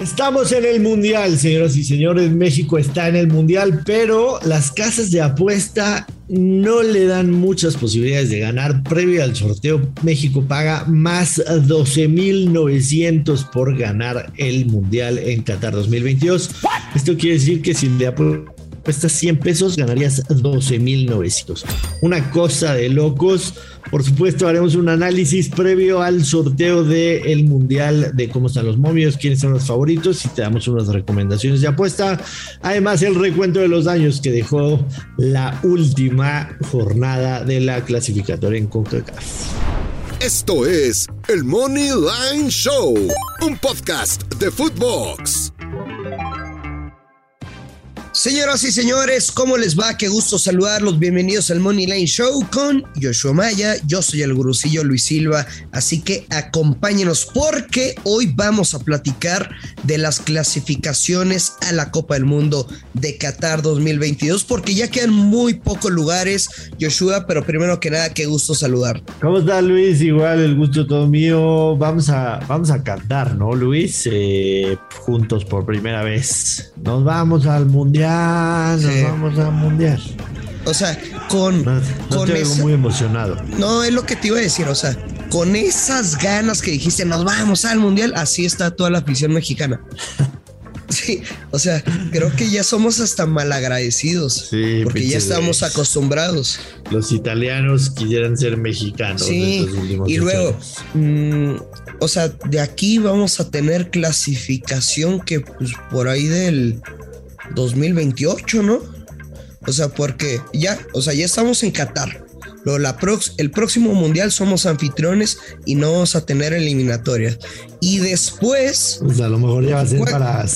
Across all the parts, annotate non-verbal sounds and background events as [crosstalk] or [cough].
Estamos en el Mundial, señoras y señores. México está en el Mundial, pero las casas de apuesta no le dan muchas posibilidades de ganar. Previo al sorteo, México paga más 12.900 por ganar el Mundial en Qatar 2022. Esto quiere decir que si le apuestas 100 pesos, ganarías 12.900. Una cosa de locos. Por supuesto, haremos un análisis previo al sorteo del Mundial de cómo están los momios, quiénes son los favoritos y te damos unas recomendaciones de apuesta. Además, el recuento de los daños que dejó la última jornada de la clasificatoria en CONCACAF. Esto es el Money Line Show, un podcast de Footbox. Señoras y señores, ¿cómo les va? Qué gusto saludarlos. Bienvenidos al Money Line Show con Joshua Maya. Yo soy el gurucillo Luis Silva, así que acompáñenos porque hoy vamos a platicar de las clasificaciones a la Copa del Mundo de Qatar 2022 porque ya quedan muy pocos lugares, Joshua, pero primero que nada, qué gusto saludar. ¿Cómo está Luis? Igual el gusto todo mío. Vamos a, vamos a cantar, ¿no, Luis? Eh, juntos por primera vez. Nos vamos al Mundial nos vamos a mundial. O sea, con. No, con muy emocionado. No, es lo que te iba a decir. O sea, con esas ganas que dijiste, nos vamos al mundial, así está toda la afición mexicana. [laughs] Sí, o sea, creo que ya somos hasta malagradecidos. Sí, porque ya estamos acostumbrados. Los italianos quisieran ser mexicanos. Sí, y luego, mmm, o sea, de aquí vamos a tener clasificación que pues por ahí del 2028, ¿no? O sea, porque ya, o sea, ya estamos en Qatar. Lo, la prox, el próximo mundial somos anfitriones y no vamos a tener eliminatorias. Y después. Pues a lo mejor ya va a ser para.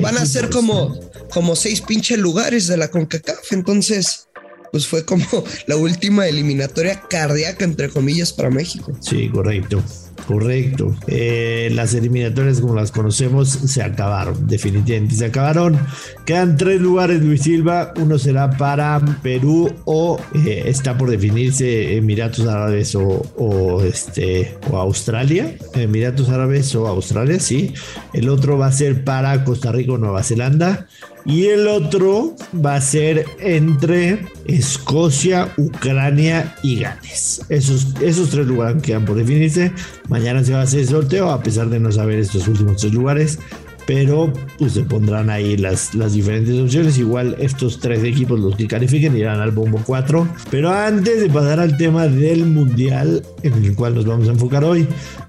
van, a ser como, como seis pinches lugares de la CONCACAF. Entonces, pues fue como [laughs] la última eliminatoria cardíaca, entre comillas, para México. Sí, correcto. Correcto. Eh, las eliminatorias como las conocemos se acabaron, definitivamente se acabaron. Quedan tres lugares, Luis Silva. Uno será para Perú o eh, está por definirse Emiratos Árabes o, este, o Australia. Emiratos Árabes o Australia, sí. El otro va a ser para Costa Rica o Nueva Zelanda. Y el otro va a ser entre Escocia, Ucrania y Gales. Esos, esos tres lugares quedan por definirse. Mañana se va a hacer el sorteo, a pesar de no saber estos últimos tres lugares. Pero pues se pondrán ahí las, las diferentes opciones. Igual estos tres equipos, los que califiquen, irán al bombo 4. Pero antes de pasar al tema del mundial, en el cual nos vamos a enfocar hoy,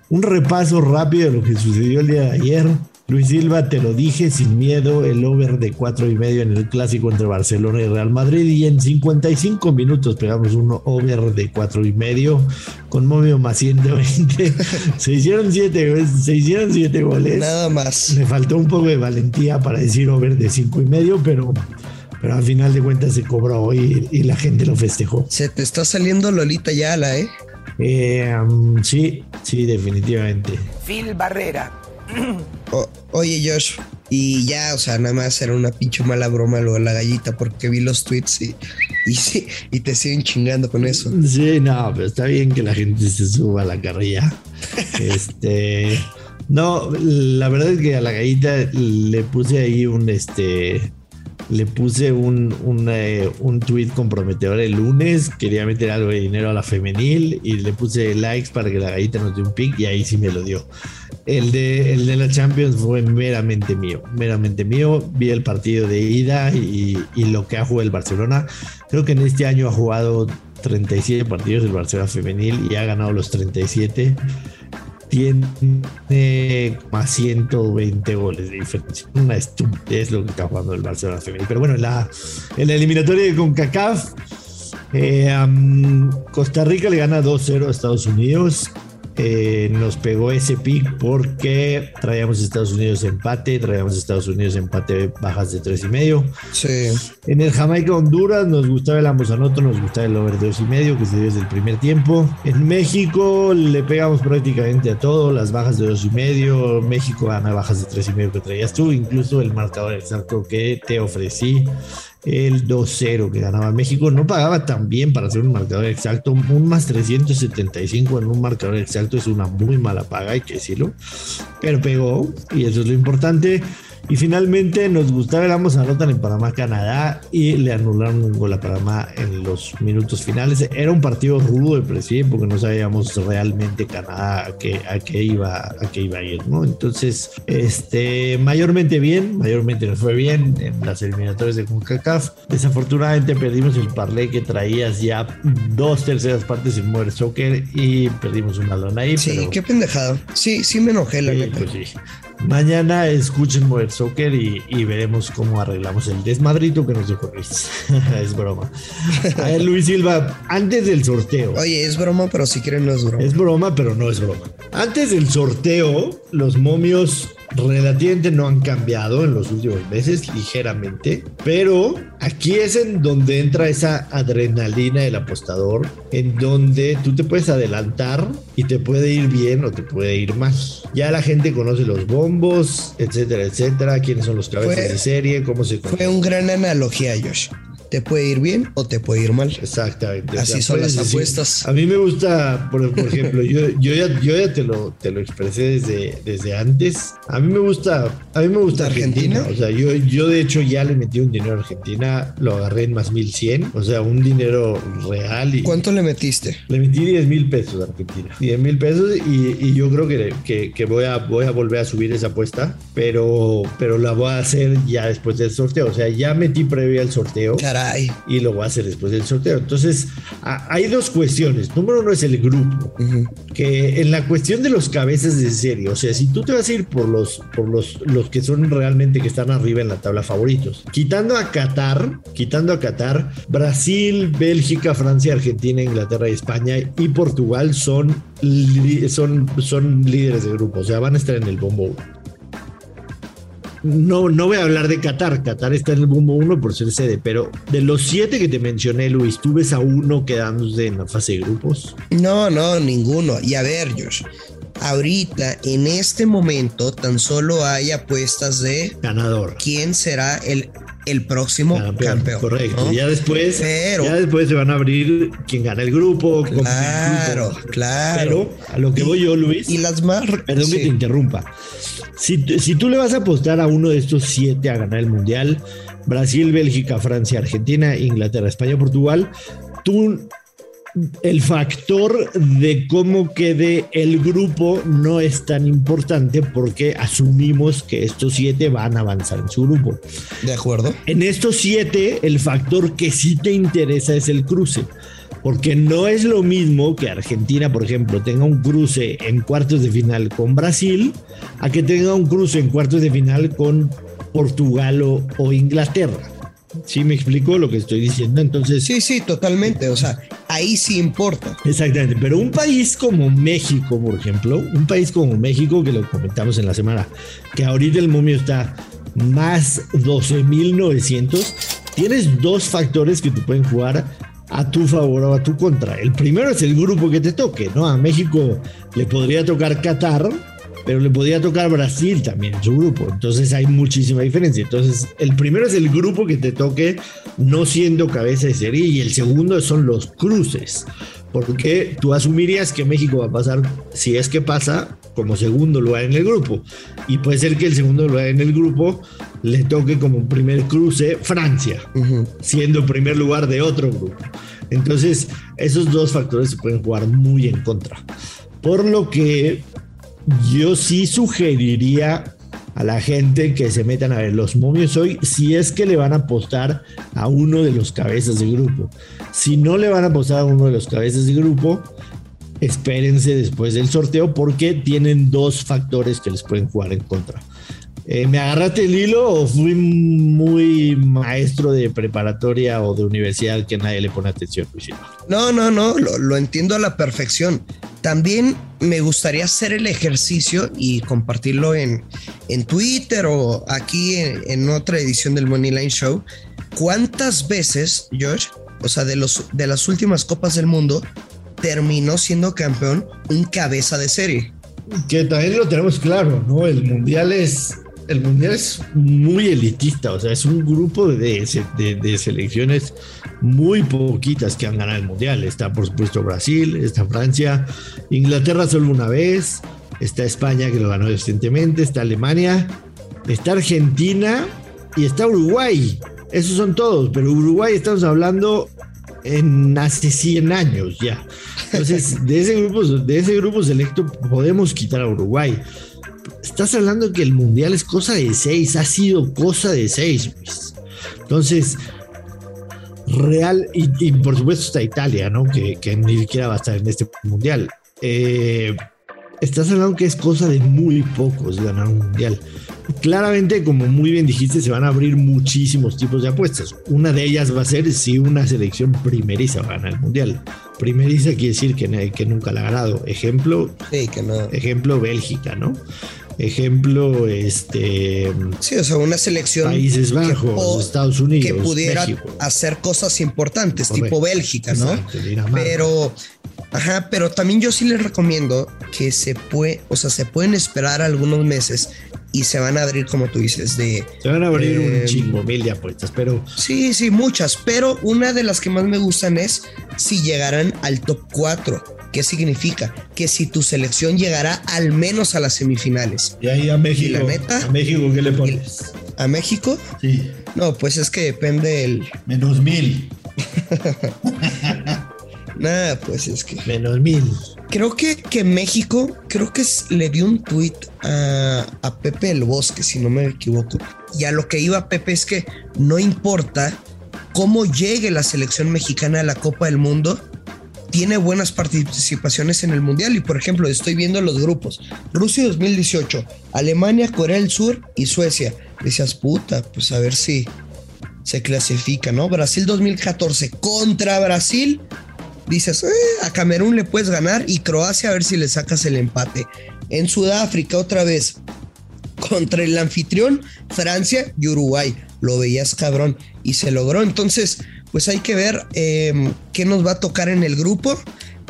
un repaso rápido de lo que sucedió el día de ayer. Luis Silva, te lo dije sin miedo, el over de cuatro y medio en el clásico entre Barcelona y Real Madrid y en 55 minutos pegamos un over de cuatro y medio con Momio más 120. [laughs] se hicieron siete, se hicieron siete goles. Nada más. Me faltó un poco de valentía para decir over de cinco y medio, pero pero al final de cuentas se cobró y, y la gente lo festejó. Se te está saliendo Lolita Yala, ¿eh? eh um, sí, sí, definitivamente. Phil Barrera oye, Josh, y ya, o sea, nada más era una pinche mala broma lo de la gallita porque vi los tweets y, y, y te siguen chingando con eso. Sí, no, pero está bien que la gente se suba a la carrilla. [laughs] este. No, la verdad es que a la gallita le puse ahí un este le puse un, un, eh, un, tweet comprometedor el lunes, quería meter algo de dinero a la femenil y le puse likes para que la gallita nos dé un pick y ahí sí me lo dio. El de, el de la Champions fue meramente mío, meramente mío. Vi el partido de ida y, y lo que ha jugado el Barcelona. Creo que en este año ha jugado 37 partidos el Barcelona femenil y ha ganado los 37 tiene más 120 goles de diferencia. Una estupidez lo que está jugando el Barcelona femenil. Pero bueno, en la, en la eliminatoria de CONCACAF, eh, Costa Rica le gana 2-0 a Estados Unidos. Eh, nos pegó ese pick porque traíamos Estados Unidos empate, traíamos Estados Unidos empate bajas de tres y medio. Sí. En el Jamaica Honduras nos gustaba el ambos anoto, nos gustaba el over dos y medio que se dio desde el primer tiempo. En México le pegamos prácticamente a todo, las bajas de dos y medio. México gana bajas de tres y medio que traías tú, incluso el marcador exacto que te ofrecí el 2-0 que ganaba México. No pagaba tan bien para hacer un marcador exacto. Un más 375 en un marcador exacto es una muy mala paga, hay que decirlo. Pero pegó y eso es lo importante. Y finalmente nos gustaba, vamos anotan en Panamá, Canadá y le anularon un gol a Panamá en los minutos finales. Era un partido rudo de presión porque no sabíamos realmente Canadá a qué, a qué, iba, a qué iba a ir, ¿no? Entonces, este, mayormente bien, mayormente nos fue bien en las eliminatorias de CONCACAF. Desafortunadamente perdimos el parlay que traías ya dos terceras partes en Mover Soccer y perdimos un balón ahí. Sí, qué pendejado. Sí, sí me enojé la sí, pues sí. Mañana escuchen Mover Soccer y, veremos cómo arreglamos el desmadrito que nos dejó Luis. [laughs] es broma. A [laughs] ver, Luis Silva, antes del sorteo. Oye, es broma, pero si quieren no es broma. Es broma, pero no es broma. Antes del sorteo, los momios relativamente no han cambiado en los últimos meses, ligeramente, pero aquí es en donde entra esa adrenalina del apostador, en donde tú te puedes adelantar y te puede ir bien o te puede ir mal. Ya la gente conoce los bombos, etcétera, etcétera, quiénes son los cabezas de serie, cómo se... Fue un gran analogía, Josh te puede ir bien o te puede ir mal. Exactamente. Así son las apuestas. a mí me gusta, por, ejemplo, yo, yo, ya, yo ya te lo, te lo expresé desde, desde antes. A mí me gusta, a mí me gusta Argentina. O sea, yo, yo de hecho ya le metí un dinero a Argentina, lo agarré en más 1100, o sea, un dinero real. Y ¿Cuánto le metiste? Le metí 10 mil pesos a Argentina. 10 mil pesos y, y, yo creo que, que, que, voy, a, voy a volver a subir esa apuesta, pero, pero la voy a hacer ya después del sorteo. O sea, ya metí previo al sorteo. Y lo voy a hacer después del sorteo. Entonces, hay dos cuestiones. Número uno es el grupo, que en la cuestión de los cabezas de serie, o sea, si tú te vas a ir por los, por los, los que son realmente que están arriba en la tabla favoritos, quitando a Qatar, quitando a Qatar, Brasil, Bélgica, Francia, Argentina, Inglaterra y España y Portugal son, son, son líderes de grupo, o sea, van a estar en el bombo no, no voy a hablar de Qatar. Qatar está en el bombo 1 por ser sede, pero de los siete que te mencioné, Luis, ¿tú ves a uno quedándose en la fase de grupos? No, no, ninguno. Y a ver, Josh, ahorita, en este momento, tan solo hay apuestas de ganador. ¿Quién será el, el próximo campeón? correcto. Ya después, ya después se van a abrir quién gana el grupo. Claro, claro. Pero a lo que voy yo, Luis. Y las más. Perdón que te interrumpa. Si, tú le vas a apostar a uno de estos siete a ganar el mundial, Brasil, Bélgica, Francia, Argentina, Inglaterra, España, Portugal, tú el factor de cómo quede el grupo no es tan importante porque asumimos que estos siete van a avanzar en su grupo. De acuerdo. En estos siete, el factor que sí te interesa es el cruce. Porque no es lo mismo que Argentina, por ejemplo, tenga un cruce en cuartos de final con Brasil, a que tenga un cruce en cuartos de final con Portugal o, Inglaterra. ¿Sí me explico lo que estoy diciendo? Entonces. Sí, sí, totalmente. O sea, ahí sí importa. Exactamente. Pero un país como México, por ejemplo, un país como México, que lo comentamos en la semana, que ahorita el momio está más 12.900, tienes dos factores que te pueden jugar a tu favor o a tu contra. El primero es el grupo que te toque, ¿no? A México le podría tocar Qatar, pero le podría tocar Brasil también en su grupo. Entonces hay muchísima diferencia. Entonces, el primero es el grupo que te toque no siendo cabeza de serie y el segundo son los cruces. Porque tú asumirías que México va a pasar, si es que pasa, como segundo lugar en el grupo. Y puede ser que el segundo lugar en el grupo le toque como primer cruce Francia, siendo primer lugar de otro grupo. Entonces, esos dos factores se pueden jugar muy en contra. Por lo que yo sí sugeriría a la gente que se metan a ver los momios hoy si es que le van a apostar a uno de los cabezas de grupo. Si no le van a apostar a uno de los cabezas de grupo, espérense después del sorteo porque tienen dos factores que les pueden jugar en contra. Eh, ¿Me agarraste el hilo o fui muy maestro de preparatoria o de universidad que nadie le pone atención, No, no, no, lo, entiendo a la perfección. También me gustaría hacer el ejercicio y compartirlo en, en Twitter o aquí en, otra edición del Money Line Show. ¿Cuántas veces, George, o sea, de, los, de las últimas Copas del Mundo, terminó siendo campeón un cabeza de serie? Que también lo tenemos claro, ¿no? El Mundial es el mundial es muy elitista, o sea, es un grupo de, de, selecciones muy poquitas que han ganado el mundial. Está, por supuesto, Brasil, está Francia, Inglaterra solo una vez, está España que lo ganó recientemente, está Alemania, está Argentina y está Uruguay. Esos son todos, pero Uruguay estamos hablando en hace 100 años ya. Entonces, de ese grupo, de ese grupo selecto podemos quitar a Uruguay. Estás hablando que el mundial es cosa de seis, ha sido cosa de seis. Entonces, real, y, por supuesto está Italia, ¿no? Que, ni siquiera va a estar en este mundial. Eh, estás hablando que es cosa de muy pocos ganar un mundial. Claramente, como muy bien dijiste, se van a abrir muchísimos tipos de apuestas. Una de ellas va a ser si una selección primeriza va a ganar el mundial. Primeriza quiere decir que, que nunca la ha ganado. Ejemplo, sí, que no. ejemplo Bélgica, ¿no? Ejemplo, este. Sí, o sea, una selección. Países Bajos, Estados Unidos. Que pudiera hacer cosas importantes, tipo Bélgica, ¿no? Pero Ajá, pero también yo sí les recomiendo que se puede, o sea, se pueden esperar algunos meses y se van a abrir, como tú dices, de. Se van a abrir un eh, chingo mil de apuestas, pero. Sí, sí, muchas, pero una de las que más me gustan es si llegaran al top 4. ¿Qué significa? Que si tu selección llegará al menos a las semifinales. Y ahí a México. la neta, ¿A México qué le pones? ¿A México? Sí. No, pues es que depende el. Menos mil. [laughs] Nada, pues es que. Menos mil. Creo que, que México, creo que le dio un tuit a, a Pepe el Bosque, si no me equivoco. Y a lo que iba Pepe es que no importa cómo llegue la selección mexicana a la Copa del Mundo, tiene buenas participaciones en el Mundial. Y por ejemplo, estoy viendo los grupos. Rusia 2018, Alemania, Corea del Sur y Suecia. Decías, puta, pues a ver si se clasifica, ¿no? Brasil 2014 contra Brasil dices, eh, a Camerún le puedes ganar y Croacia a ver si le sacas el empate. En Sudáfrica otra vez, contra el anfitrión, Francia y Uruguay. Lo veías cabrón y se logró. Entonces, pues hay que ver em, qué nos va a tocar en el grupo,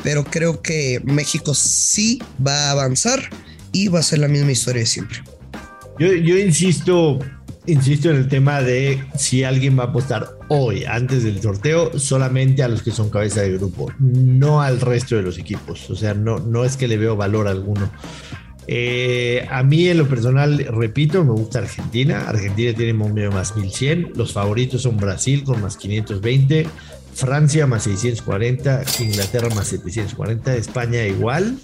pero creo que México sí va a avanzar y va a ser la misma historia de siempre. Yo, yo insisto, insisto en el tema de si alguien va a apostar hoy, antes del sorteo, solamente a los que son cabeza de grupo, no al resto de los equipos. O sea, no, no es que le veo valor alguno. Eh, a mí en lo personal, repito, me gusta Argentina. Argentina tiene momio más 1100. Los favoritos son Brasil con más 520, Francia más 640, Inglaterra más 740, España igual.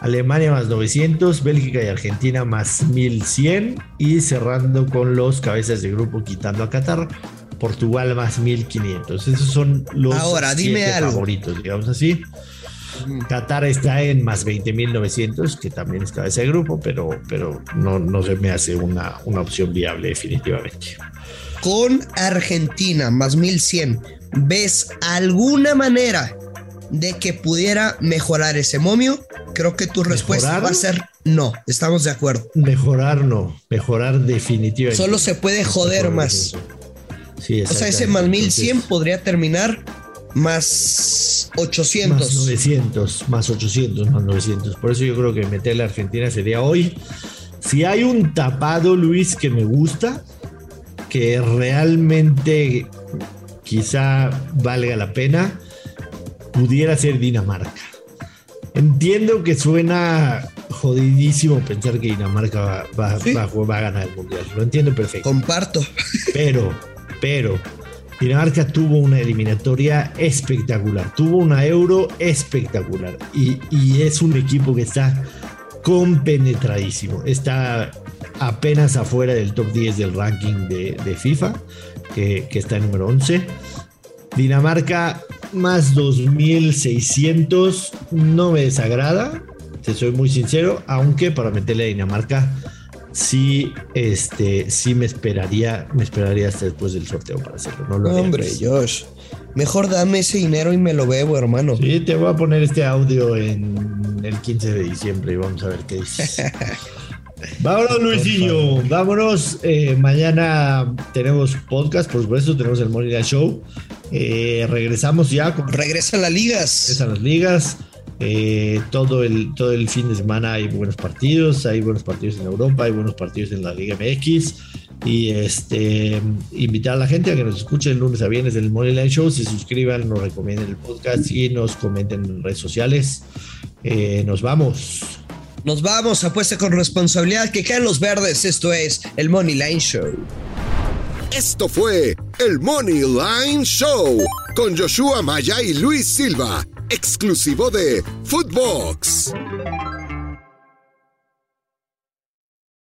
Alemania más 900, Bélgica y Argentina más 1100 y cerrando con los cabezas de grupo quitando a Qatar, Portugal más 1500. Esos son los Ahora, dime favoritos, digamos así. Qatar está en más 20.900, que también es cabeza de grupo, pero, pero no, no se me hace una, una opción viable definitivamente. Con Argentina más 1100, ¿ves alguna manera de que pudiera mejorar ese momio? Creo que tu respuesta va a ser no, estamos de acuerdo. Mejorar no, mejorar definitivamente. Solo se puede joder más. Sí, o sea, ese más 1100 podría terminar más 800. Más 900, más 800, más 900. Por eso yo creo que meter la Argentina sería hoy. Si hay un tapado, Luis, que me gusta, que realmente quizá valga la pena, pudiera ser Dinamarca. Entiendo que suena jodidísimo pensar que Dinamarca va, a ganar el mundial. Lo entiendo perfecto. Comparto. Pero, pero, Dinamarca tuvo una eliminatoria espectacular. Tuvo una euro espectacular. Y, es un equipo que está compenetradísimo. Está apenas afuera del top 10 del ranking de, FIFA, que, que está en número 11. Dinamarca más 2600 no me desagrada, te soy muy sincero, aunque para meterle a Dinamarca sí, este, sí me esperaría, me esperaría hasta después del sorteo para hacerlo. No lo Hombre, Josh, mejor dame ese dinero y me lo bebo, hermano. Sí, te voy a poner este audio en el 15 de diciembre y vamos a ver qué dices. [laughs] Vámonos, Luisillo. Vámonos. Eh, mañana tenemos podcast, por supuesto. Tenemos el Morning Show. Eh, regresamos ya. Regresan las ligas. Regresan las ligas. Eh, todo, el, todo el fin de semana hay buenos partidos, hay buenos partidos en Europa, hay buenos partidos en la Liga MX. Y este, invitar a la gente a que nos escuchen lunes a viernes del Money Line Show, se suscriban, nos recomienden el podcast y nos comenten en redes sociales. Eh, nos vamos. Nos vamos, apuesta con responsabilidad, que caen los verdes. Esto es el Money Line Show. Esto fue el Money Line Show con Joshua Maya y Luis Silva, exclusivo de Footbox.